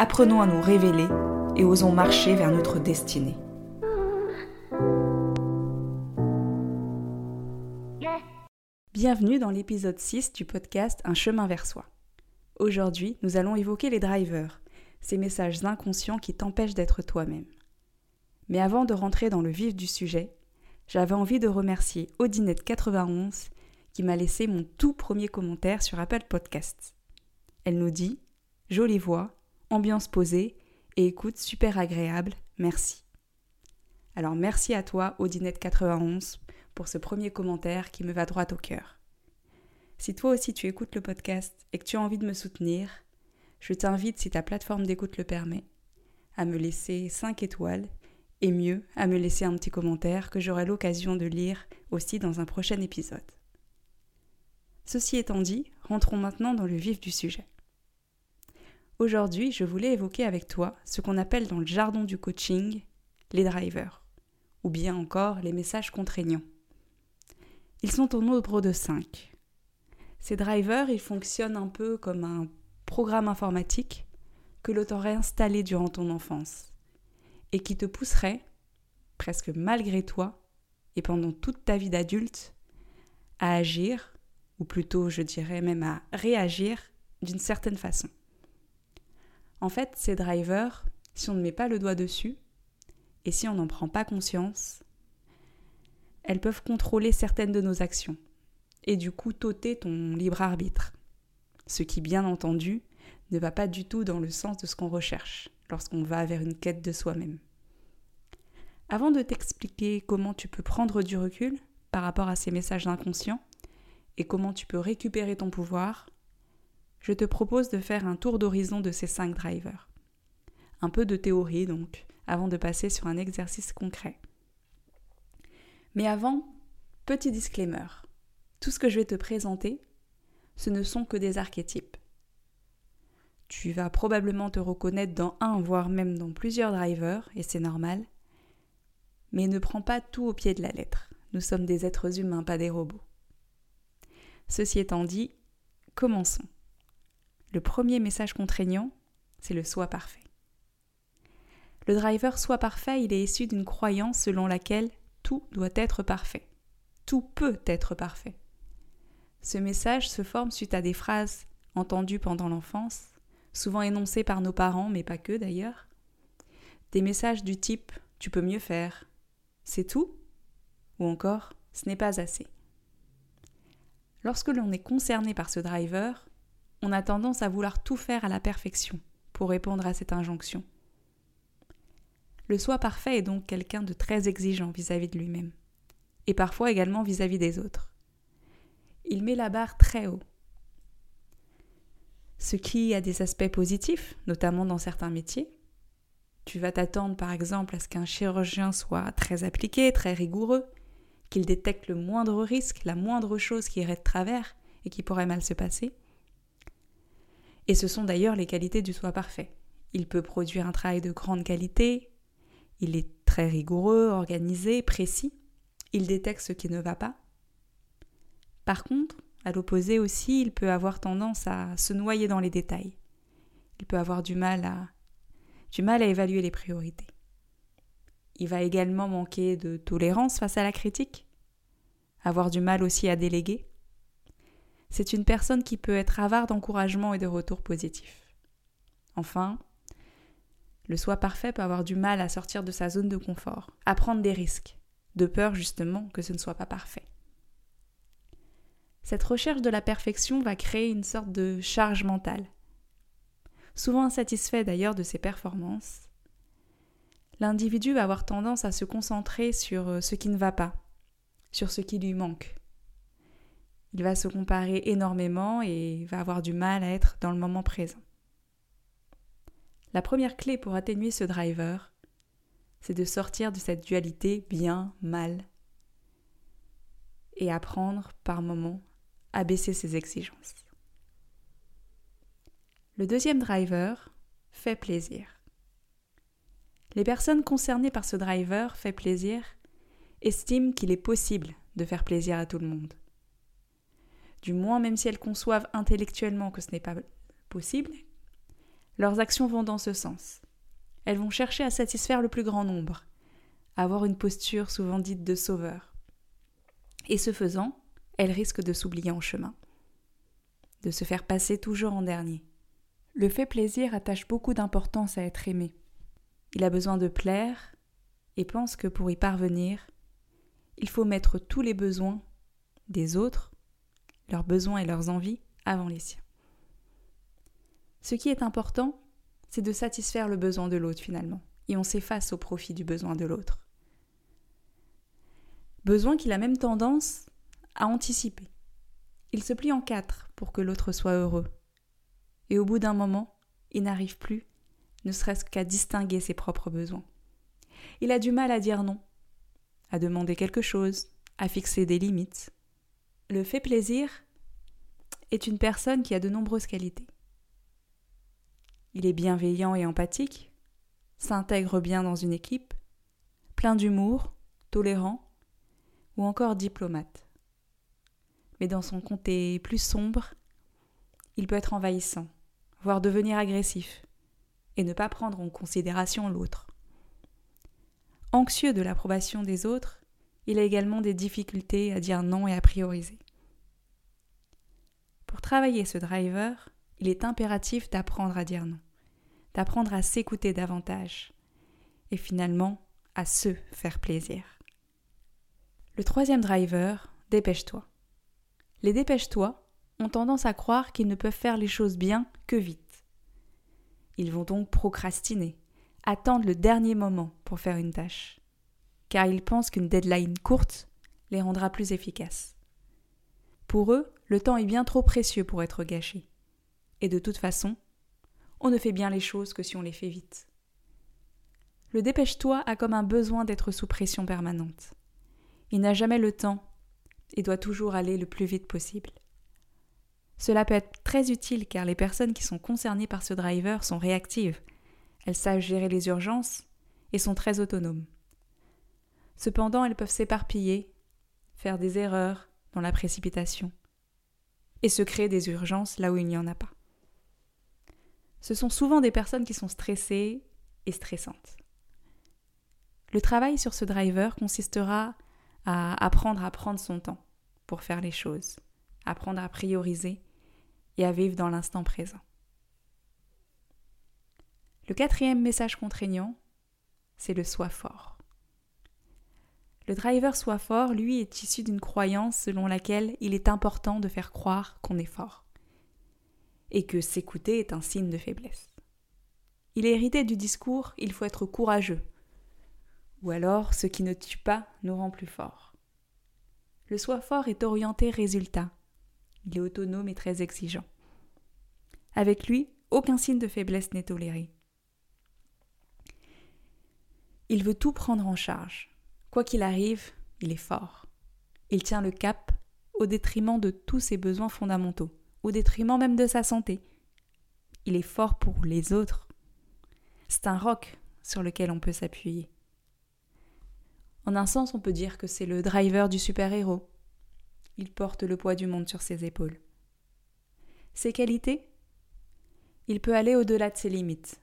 Apprenons à nous révéler et osons marcher vers notre destinée. Bienvenue dans l'épisode 6 du podcast Un chemin vers soi. Aujourd'hui, nous allons évoquer les drivers, ces messages inconscients qui t'empêchent d'être toi-même. Mais avant de rentrer dans le vif du sujet, j'avais envie de remercier Odinette91 qui m'a laissé mon tout premier commentaire sur Apple Podcasts. Elle nous dit Jolie voix, ambiance posée et écoute super agréable, merci. Alors merci à toi, Odinette91, pour ce premier commentaire qui me va droit au cœur. Si toi aussi tu écoutes le podcast et que tu as envie de me soutenir, je t'invite, si ta plateforme d'écoute le permet, à me laisser 5 étoiles et mieux, à me laisser un petit commentaire que j'aurai l'occasion de lire aussi dans un prochain épisode. Ceci étant dit, rentrons maintenant dans le vif du sujet. Aujourd'hui, je voulais évoquer avec toi ce qu'on appelle dans le jargon du coaching les drivers, ou bien encore les messages contraignants. Ils sont au nombre de 5. Ces drivers, ils fonctionnent un peu comme un programme informatique que l'on t'aurait installé durant ton enfance et qui te pousserait, presque malgré toi et pendant toute ta vie d'adulte, à agir, ou plutôt je dirais même à réagir d'une certaine façon. En fait, ces drivers, si on ne met pas le doigt dessus, et si on n'en prend pas conscience, elles peuvent contrôler certaines de nos actions, et du coup t'ôter ton libre arbitre ce qui bien entendu ne va pas du tout dans le sens de ce qu'on recherche lorsqu'on va vers une quête de soi-même. Avant de t'expliquer comment tu peux prendre du recul par rapport à ces messages inconscients et comment tu peux récupérer ton pouvoir, je te propose de faire un tour d'horizon de ces cinq drivers. Un peu de théorie donc, avant de passer sur un exercice concret. Mais avant, petit disclaimer. Tout ce que je vais te présenter ce ne sont que des archétypes. Tu vas probablement te reconnaître dans un, voire même dans plusieurs drivers, et c'est normal. Mais ne prends pas tout au pied de la lettre. Nous sommes des êtres humains, pas des robots. Ceci étant dit, commençons. Le premier message contraignant, c'est le soi parfait. Le driver soi parfait, il est issu d'une croyance selon laquelle tout doit être parfait. Tout peut être parfait. Ce message se forme suite à des phrases entendues pendant l'enfance, souvent énoncées par nos parents, mais pas que d'ailleurs. Des messages du type Tu peux mieux faire, c'est tout ou encore Ce n'est pas assez. Lorsque l'on est concerné par ce driver, on a tendance à vouloir tout faire à la perfection pour répondre à cette injonction. Le soi parfait est donc quelqu'un de très exigeant vis-à-vis de lui-même, et parfois également vis à -vis des autres il met la barre très haut. Ce qui a des aspects positifs, notamment dans certains métiers. Tu vas t'attendre par exemple à ce qu'un chirurgien soit très appliqué, très rigoureux, qu'il détecte le moindre risque, la moindre chose qui irait de travers et qui pourrait mal se passer. Et ce sont d'ailleurs les qualités du soi parfait. Il peut produire un travail de grande qualité, il est très rigoureux, organisé, précis, il détecte ce qui ne va pas, par contre, à l'opposé aussi, il peut avoir tendance à se noyer dans les détails. Il peut avoir du mal à, du mal à évaluer les priorités. Il va également manquer de tolérance face à la critique, avoir du mal aussi à déléguer. C'est une personne qui peut être avare d'encouragement et de retours positifs. Enfin, le soi parfait peut avoir du mal à sortir de sa zone de confort, à prendre des risques, de peur justement que ce ne soit pas parfait. Cette recherche de la perfection va créer une sorte de charge mentale. Souvent insatisfait d'ailleurs de ses performances, l'individu va avoir tendance à se concentrer sur euh, ce qui ne va pas, sur ce qui lui manque. Il va se comparer énormément et va avoir du mal à être dans le moment présent. La première clé pour atténuer ce driver, c'est de sortir de cette dualité bien-mal et apprendre par moments à baisser ses exigences. Le deuxième driver fait plaisir. Les personnes concernées par ce driver fait plaisir estiment qu'il est possible de faire plaisir à tout le monde. Du moins, même si elles conçoivent intellectuellement que ce n'est pas possible, leurs actions vont dans ce sens. Elles vont chercher à satisfaire le plus grand nombre, à avoir une posture souvent dite de sauveur. Et ce faisant, elles risquent de s'oublier en chemin, de se faire passer toujours en dernier. Le fait plaisir attache beaucoup d'importance à être aimé. Il a besoin de plaire et pense que pour y parvenir, il faut mettre tous les besoins des autres, leurs besoins et leurs envies, avant les siens. Ce qui est important, c'est de satisfaire le besoin de l'autre finalement, et on s'efface au profit du besoin de l'autre. Besoin qu'il a même tendance à anticiper. Il se plie en quatre pour que l'autre soit heureux. Et au bout d'un moment, il n'arrive plus, ne serait-ce qu'à distinguer ses propres besoins. Il a du mal à dire non, à demander quelque chose, à fixer des limites. Le fait plaisir est une personne qui a de nombreuses qualités. Il est bienveillant et empathique, s'intègre bien dans une équipe, plein d'humour, tolérant ou encore diplomate. Mais dans son côté plus sombre, il peut être envahissant, voire devenir agressif, et ne pas prendre en considération l'autre. Anxieux de l'approbation des autres, il a également des difficultés à dire non et à prioriser. Pour travailler ce driver, il est impératif d'apprendre à dire non, d'apprendre à s'écouter davantage, et finalement à se faire plaisir. Le troisième driver, dépêche-toi. Les dépêche-toi ont tendance à croire qu'ils ne peuvent faire les choses bien que vite. Ils vont donc procrastiner, attendent le dernier moment pour faire une tâche, car ils pensent qu'une deadline courte les rendra plus efficaces. Pour eux, le temps est bien trop précieux pour être gâché. Et de toute façon, on ne fait bien les choses que si on les fait vite. Le dépêche-toi a comme un besoin d'être sous pression permanente. Il n'a jamais le temps et doit toujours aller le plus vite possible. Cela peut être très utile car les personnes qui sont concernées par ce driver sont réactives elles savent gérer les urgences et sont très autonomes. Cependant, elles peuvent s'éparpiller, faire des erreurs dans la précipitation et se créer des urgences là où il n'y en a pas. Ce sont souvent des personnes qui sont stressées et stressantes. Le travail sur ce driver consistera à apprendre à prendre son temps pour faire les choses, apprendre à prioriser et à vivre dans l'instant présent. Le quatrième message contraignant, c'est le soi fort. Le driver soi fort, lui, est issu d'une croyance selon laquelle il est important de faire croire qu'on est fort et que s'écouter est un signe de faiblesse. Il est hérité du discours il faut être courageux ou alors ce qui ne tue pas nous rend plus forts. Le soi fort est orienté résultat. Il est autonome et très exigeant. Avec lui, aucun signe de faiblesse n'est toléré. Il veut tout prendre en charge. Quoi qu'il arrive, il est fort. Il tient le cap au détriment de tous ses besoins fondamentaux, au détriment même de sa santé. Il est fort pour les autres. C'est un roc sur lequel on peut s'appuyer. En un sens, on peut dire que c'est le driver du super-héros. Il porte le poids du monde sur ses épaules. Ses qualités? Il peut aller au-delà de ses limites,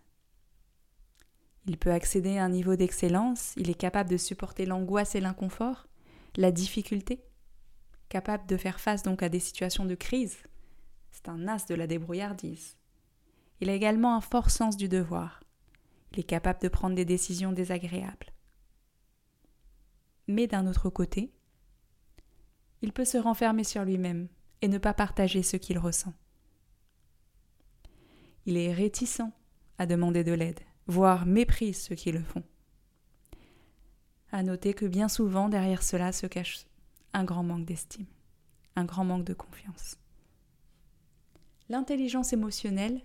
il peut accéder à un niveau d'excellence, il est capable de supporter l'angoisse et l'inconfort, la difficulté, capable de faire face donc à des situations de crise. C'est un as de la débrouillardise. Il a également un fort sens du devoir. Il est capable de prendre des décisions désagréables. Mais d'un autre côté, il peut se renfermer sur lui-même et ne pas partager ce qu'il ressent. Il est réticent à demander de l'aide voire méprise ceux qui le font. À noter que bien souvent derrière cela se cache un grand manque d'estime, un grand manque de confiance. L'intelligence émotionnelle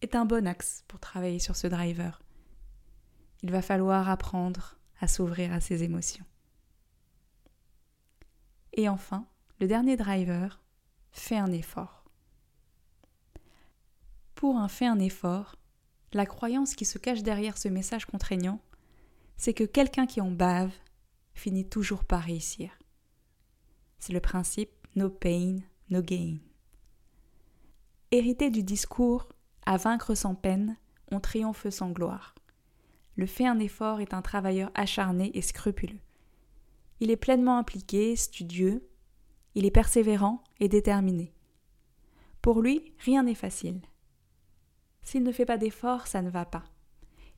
est un bon axe pour travailler sur ce driver. Il va falloir apprendre à s'ouvrir à ses émotions. Et enfin, le dernier driver, fait un effort. Pour un fait un effort, la croyance qui se cache derrière ce message contraignant, c'est que quelqu'un qui en bave finit toujours par réussir. C'est le principe no pain, no gain. Hérité du discours à vaincre sans peine, on triomphe sans gloire. Le fait un effort est un travailleur acharné et scrupuleux. Il est pleinement impliqué, studieux, il est persévérant et déterminé. Pour lui, rien n'est facile. S'il ne fait pas d'effort, ça ne va pas.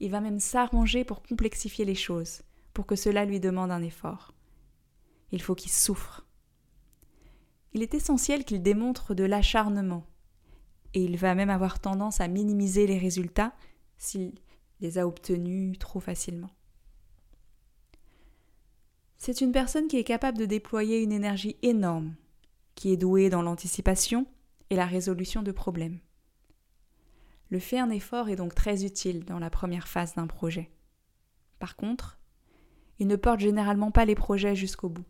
Il va même s'arranger pour complexifier les choses, pour que cela lui demande un effort. Il faut qu'il souffre. Il est essentiel qu'il démontre de l'acharnement, et il va même avoir tendance à minimiser les résultats s'il les a obtenus trop facilement. C'est une personne qui est capable de déployer une énergie énorme, qui est douée dans l'anticipation et la résolution de problèmes. Le fait un effort est donc très utile dans la première phase d'un projet. Par contre, il ne porte généralement pas les projets jusqu'au bout,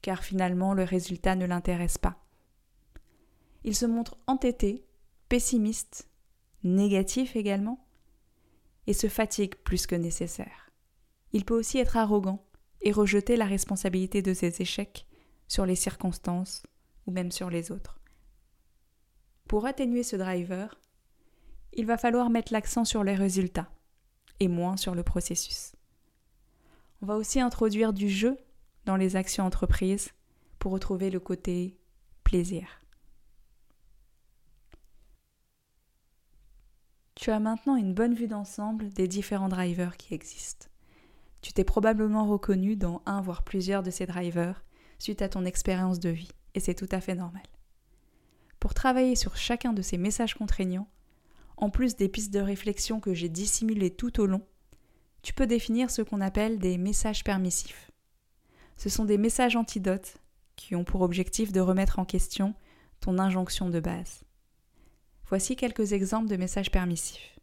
car finalement le résultat ne l'intéresse pas. Il se montre entêté, pessimiste, négatif également, et se fatigue plus que nécessaire. Il peut aussi être arrogant et rejeter la responsabilité de ses échecs sur les circonstances ou même sur les autres. Pour atténuer ce driver, il va falloir mettre l'accent sur les résultats et moins sur le processus. On va aussi introduire du jeu dans les actions entreprises pour retrouver le côté plaisir. Tu as maintenant une bonne vue d'ensemble des différents drivers qui existent. Tu t'es probablement reconnu dans un voire plusieurs de ces drivers suite à ton expérience de vie, et c'est tout à fait normal. Pour travailler sur chacun de ces messages contraignants, en plus des pistes de réflexion que j'ai dissimulées tout au long, tu peux définir ce qu'on appelle des messages permissifs. Ce sont des messages antidotes qui ont pour objectif de remettre en question ton injonction de base. Voici quelques exemples de messages permissifs.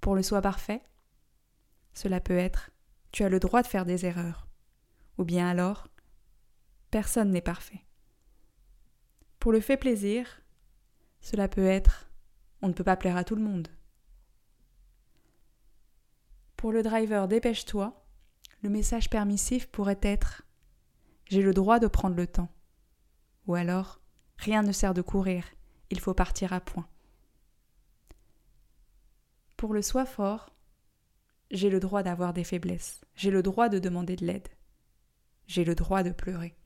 Pour le soi parfait, cela peut être tu as le droit de faire des erreurs. Ou bien alors, personne n'est parfait. Pour le fait plaisir, cela peut être on ne peut pas plaire à tout le monde. Pour le driver dépêche-toi, le message permissif pourrait être j'ai le droit de prendre le temps. Ou alors rien ne sert de courir, il faut partir à point. Pour le soi fort, j'ai le droit d'avoir des faiblesses. J'ai le droit de demander de l'aide. J'ai le droit de pleurer.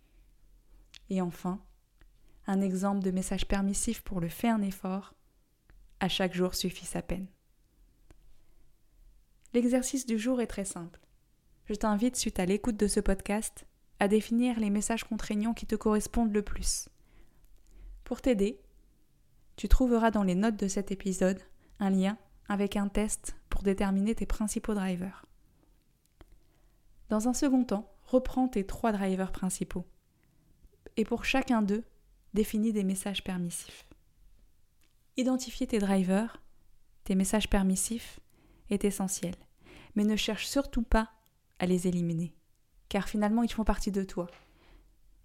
Et enfin, un exemple de message permissif pour le fait un effort. À chaque jour suffit sa peine. L'exercice du jour est très simple. Je t'invite, suite à l'écoute de ce podcast, à définir les messages contraignants qui te correspondent le plus. Pour t'aider, tu trouveras dans les notes de cet épisode un lien avec un test pour déterminer tes principaux drivers. Dans un second temps, reprends tes trois drivers principaux. Et pour chacun d'eux, définis des messages permissifs. Identifier tes drivers, tes messages permissifs, est essentiel. Mais ne cherche surtout pas à les éliminer. Car finalement, ils font partie de toi.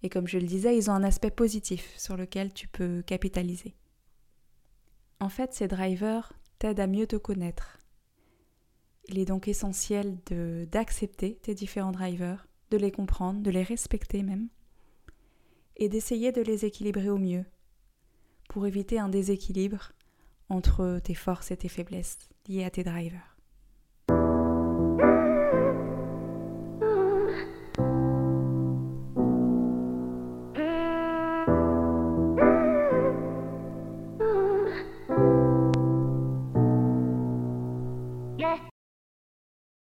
Et comme je le disais, ils ont un aspect positif sur lequel tu peux capitaliser. En fait, ces drivers t'aide à mieux te connaître. Il est donc essentiel d'accepter tes différents drivers, de les comprendre, de les respecter même, et d'essayer de les équilibrer au mieux pour éviter un déséquilibre entre tes forces et tes faiblesses liées à tes drivers.